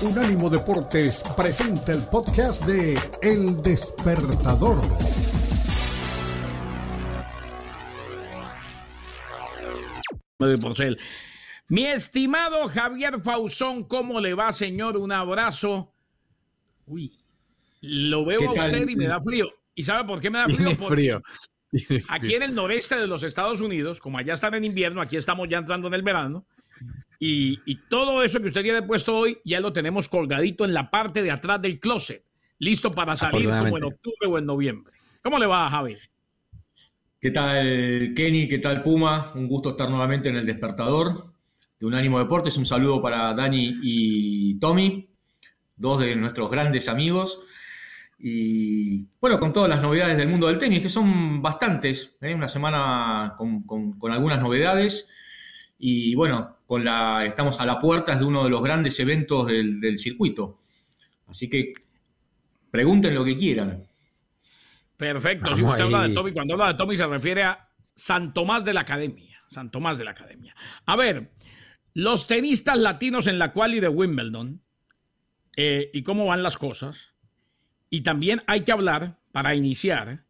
Unánimo Deportes presenta el podcast de El Despertador. Mi estimado Javier Fausón, ¿cómo le va, señor? Un abrazo. Uy, lo veo a usted y me da frío. ¿Y sabe por qué me da frío? frío. Aquí en el noreste de los Estados Unidos, como allá están en invierno, aquí estamos ya entrando en el verano. Y, todo eso que usted tiene puesto hoy ya lo tenemos colgadito en la parte de atrás del closet, listo para salir como en octubre o en noviembre. ¿Cómo le va, Javi? ¿Qué tal, Kenny? ¿Qué tal, Puma? Un gusto estar nuevamente en el despertador de Unánimo Deportes. Un saludo para Dani y Tommy, dos de nuestros grandes amigos. Y bueno, con todas las novedades del mundo del tenis, que son bastantes, ¿eh? una semana con, algunas novedades. Y bueno, con la, estamos a la puerta de uno de los grandes eventos del, circuito. Así que pregunten lo que quieran. Perfecto. Si usted habla de Tommy, cuando habla de Tommy se refiere a San Tomás de la Academia. San Tomás de la Academia. A ver, los tenistas latinos en la quali de Wimbledon eh, y cómo van las cosas. Y también hay que hablar, para iniciar,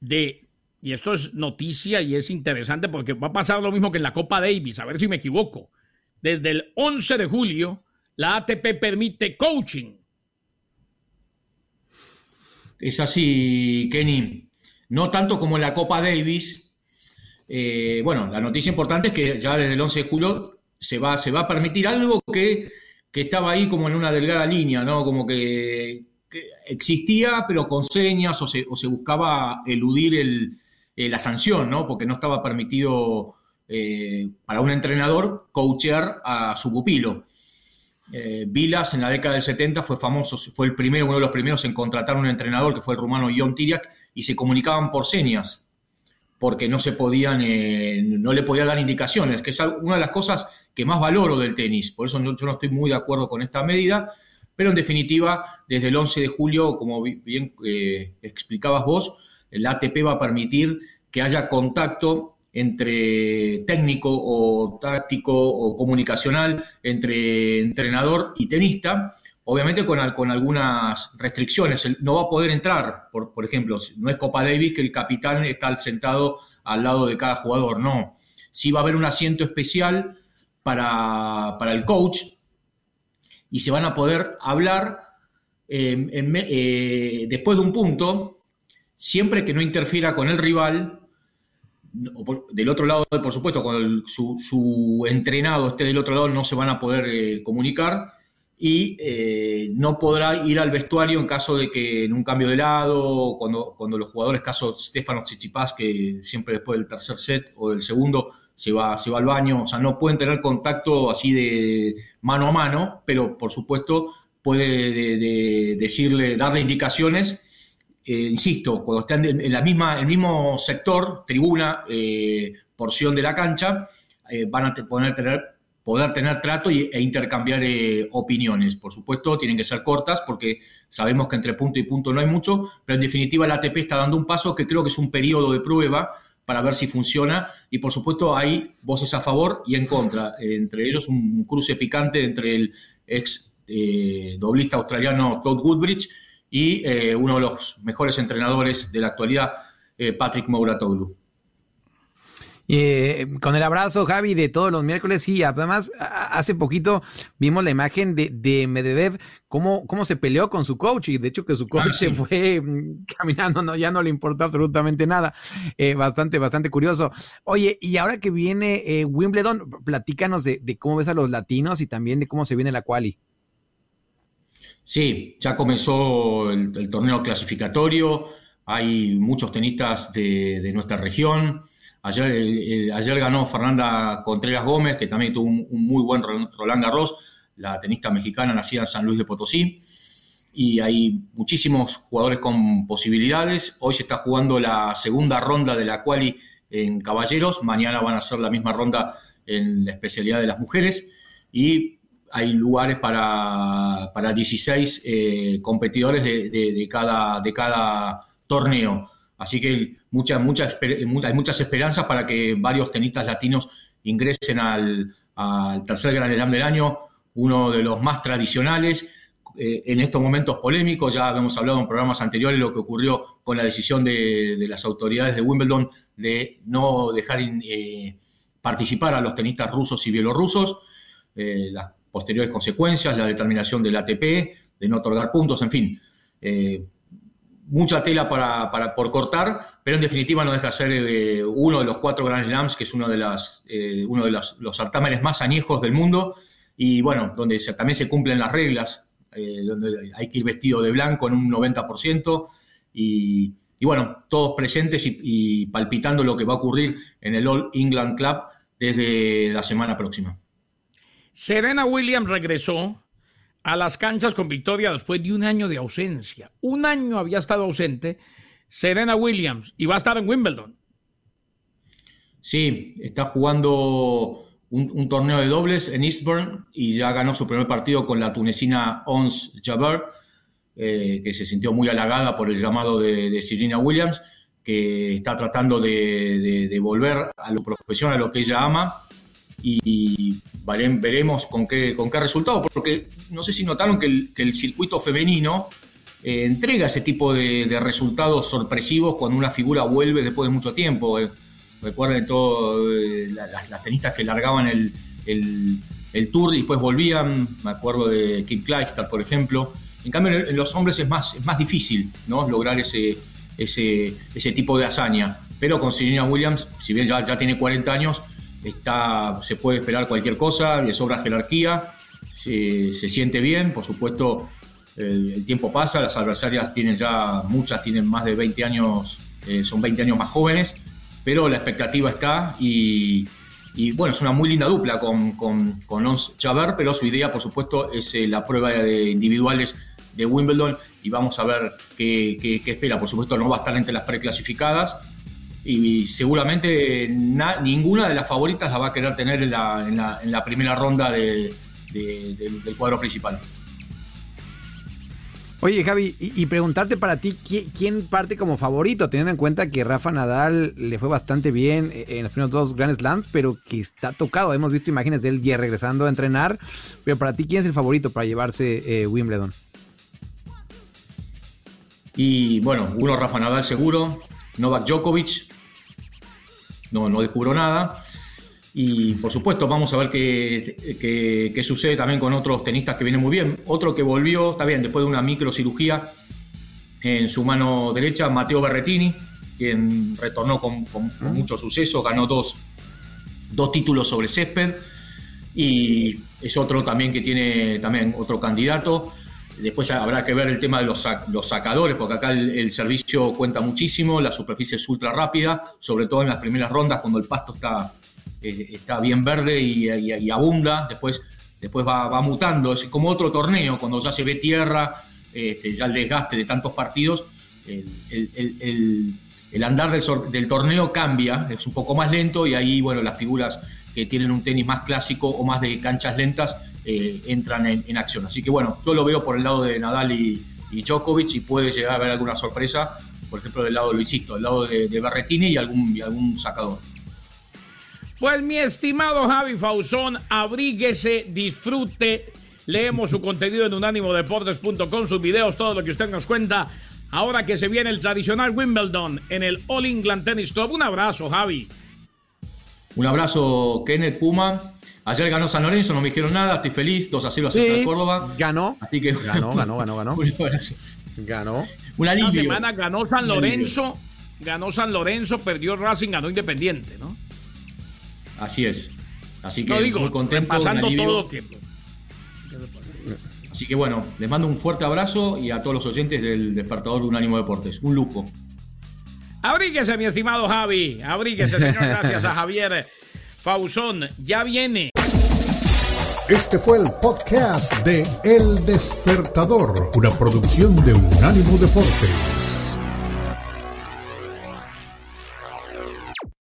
de, y esto es noticia y es interesante porque va a pasar lo mismo que en la Copa Davis, a ver si me equivoco. Desde el 11 de julio, la ATP permite coaching. Es así, Kenny. No tanto como en la Copa Davis. Eh, bueno, la noticia importante es que ya desde el 11 de julio se va, se va a permitir algo que, que estaba ahí como en una delgada línea, ¿no? Como que existía, pero con señas o se, buscaba eludir eh, la sanción, ¿no? Porque no estaba permitido eh, para un entrenador coachear a su pupilo. Eh, Vilas en la década del 70 fue famoso, fue el primero, uno de los primeros en contratar a un entrenador que fue el rumano Ion Tiriak y se comunicaban por señas porque no se podían, no le podía dar indicaciones, que es una de las cosas que más valoro del tenis. Por eso yo no estoy muy de acuerdo con esta medida, pero en definitiva, desde el 11 de julio, como bien explicabas vos, el ATP va a permitir que haya contacto entre técnico o táctico o comunicacional entre entrenador y tenista, obviamente con, con algunas restricciones. No va a poder entrar, por, por, ejemplo, no es Copa Davis que el capitán está sentado al lado de cada jugador, no. Sí va a haber un asiento especial para, para el coach, y se van a poder hablar eh, eh, después de un punto, siempre que no interfiera con el rival, del otro lado, por supuesto, cuando su, entrenado esté del otro lado, no se van a poder eh, comunicar y no podrá ir al vestuario en caso de que en un cambio de lado, cuando, cuando los jugadores, caso Stefano Tsitsipas, que siempre después del tercer set o del segundo se va, se va al baño, o sea, no pueden tener contacto así de mano a mano, pero por supuesto puede decirle, darle indicaciones. Eh, insisto, cuando están en la misma, el mismo sector, tribuna, eh, porción de la cancha, eh, van a poder tener, poder tener trato e intercambiar opiniones. Por supuesto, tienen que ser cortas porque sabemos que entre punto y punto no hay mucho, pero en definitiva la ATP está dando un paso que creo que es un periodo de prueba para ver si funciona. Y por supuesto hay voces a favor y en contra. Entre ellos un cruce picante entre el ex doblista australiano Todd Woodbridge y eh, uno de los mejores entrenadores de la actualidad, eh, Patrick Mouratoglou. Eh, con el abrazo, Javi, de todos los miércoles. Sí, además, hace poquito vimos la imagen de, de Medvedev, cómo, cómo se peleó con su coach, y de hecho que su coach ah, se fue mm, caminando, no, ya no le importó absolutamente nada. Eh, bastante, bastante curioso. Oye, y ahora que viene eh, Wimbledon, platícanos de, cómo ves a los latinos y también de cómo se viene la quali. Sí, ya comenzó el, torneo clasificatorio, hay muchos tenistas de, nuestra región. Ayer, ayer ganó Fernanda Contreras Gómez, que también tuvo un, muy buen Roland Garros, la tenista mexicana nacida en San Luis de Potosí. Y hay muchísimos jugadores con posibilidades. Hoy se está jugando la segunda ronda de la quali en caballeros. Mañana van a ser la misma ronda en la especialidad de las mujeres. Y hay lugares para, para 16 eh, competidores de, cada, de cada torneo. Así que muchas, muchas, hay muchas esperanzas para que varios tenistas latinos ingresen al, tercer Gran Slam del año. uno de los más tradicionales, eh, en estos momentos polémicos, ya hemos hablado en programas anteriores lo que ocurrió con la decisión de, las autoridades de Wimbledon de no dejar eh, participar a los tenistas rusos y bielorrusos, eh, las posteriores consecuencias, la determinación del ATP, de no otorgar puntos, en fin. mucha tela para, por cortar, pero en definitiva no deja de ser uno de los cuatro Grand Slams, que es uno de, las, uno de los, certámenes más añejos del mundo, y bueno, donde también se cumplen las reglas eh, donde hay que ir vestido de blanco en un 90%, y, bueno, todos presentes y, palpitando lo que va a ocurrir en el All England Club desde la semana próxima. Serena Williams regresó a las canchas con victoria después de un año de ausencia. Un año había estado ausente Serena Williams y va a estar en Wimbledon. Sí, está jugando un, torneo de dobles en Eastbourne y ya ganó su primer partido con la tunecina Ons Jabeur, eh, que se sintió muy halagada por el llamado de, de Serena Williams, que está tratando de, volver a lo profesional, a lo que ella ama, y, veremos con qué, con qué resultado, porque no sé si notaron que el, circuito femenino eh, entrega ese tipo de, resultados sorpresivos cuando una figura vuelve después de mucho tiempo. Eh. Recuerden todo, eh, las, tenistas que largaban el, tour y después volvían. Me acuerdo de Kim Clijsters, por ejemplo. En cambio, en los hombres es más, es más difícil ¿no? lograr ese, ese, ese tipo de hazaña. Pero con Serena Williams, si bien ya tiene 40 años, está, se puede esperar cualquier cosa, le sobra jerarquía, se, siente bien, por supuesto, el, tiempo pasa, las adversarias tienen ya, muchas tienen más de 20 años, eh, son 20 años más jóvenes, pero la expectativa está y, bueno, es una muy linda dupla con, con, con Ons Chaver, pero su idea, por supuesto, es eh, la prueba de individuales de Wimbledon y vamos a ver qué, espera. Por supuesto, no va a estar entre las preclasificadas y seguramente ninguna de las favoritas la va a querer tener en la, primera ronda del cuadro principal. Oye, Javi, y, preguntarte para ti, ¿quién, parte como favorito? Teniendo en cuenta que Rafa Nadal le fue bastante bien eh, en los primeros dos Grand Slams, pero que está tocado. Hemos visto imágenes de él ya regresando a entrenar. Pero para ti, ¿quién es el favorito para llevarse eh, Wimbledon? Y bueno, uno Rafa Nadal seguro, Novak Djokovic, no, no descubro nada. Y por supuesto, vamos a ver qué, sucede también con otros tenistas que vienen muy bien. Otro que volvió, está bien, después de una microcirugía en su mano derecha, Mateo Berretini, quien retornó con, ah. mucho suceso, ganó dos, dos títulos sobre césped. Y es otro también que tiene también otro candidato. Después habrá que ver el tema de los, los sacadores, porque acá el, servicio cuenta muchísimo, la superficie es ultra rápida, sobre todo en las primeras rondas cuando el pasto está, eh, está bien verde y, abunda, después, después va, mutando, es como otro torneo, cuando ya se ve tierra, este, ya el desgaste de tantos partidos, el, andar del, torneo cambia, es un poco más lento y ahí, bueno, las figuras que tienen un tenis más clásico o más de canchas lentas eh, entran en, acción. Así que bueno, yo lo veo por el lado de Nadal y, Djokovic y puede llegar a haber alguna sorpresa, por ejemplo, del lado de Luisito, del lado de, de Berretini y algún, y algún sacador. Pues mi estimado Javi Fausón, abríguese, disfrute. Leemos su contenido en unánimodeportes.com, sus videos, todo lo que usted nos cuenta. Ahora que se viene el tradicional Wimbledon en el All England Tennis Club. Un abrazo, Javi. Un abrazo, Kenneth Puma. Ayer ganó San Lorenzo, no me dijeron nada, estoy feliz, 2 a 0 a Córdoba. Ganó. Así que, ganó, ganó, ganó, ganó. ganó. Un alivio. semana ganó San Lorenzo, ganó San Lorenzo, perdió Racing, ganó Independiente, ¿no? Así es. Así que muy contento. Pasando todo tiempo. Así que bueno, les mando un fuerte abrazo y a todos los oyentes del Despertador de Unánimo Deportes. Un lujo. Abríguese, mi estimado Javi. Abríguese, señor. Gracias a Javier Fausón. Ya viene. Este fue el podcast de El Despertador, una producción de Unánimo Deportes.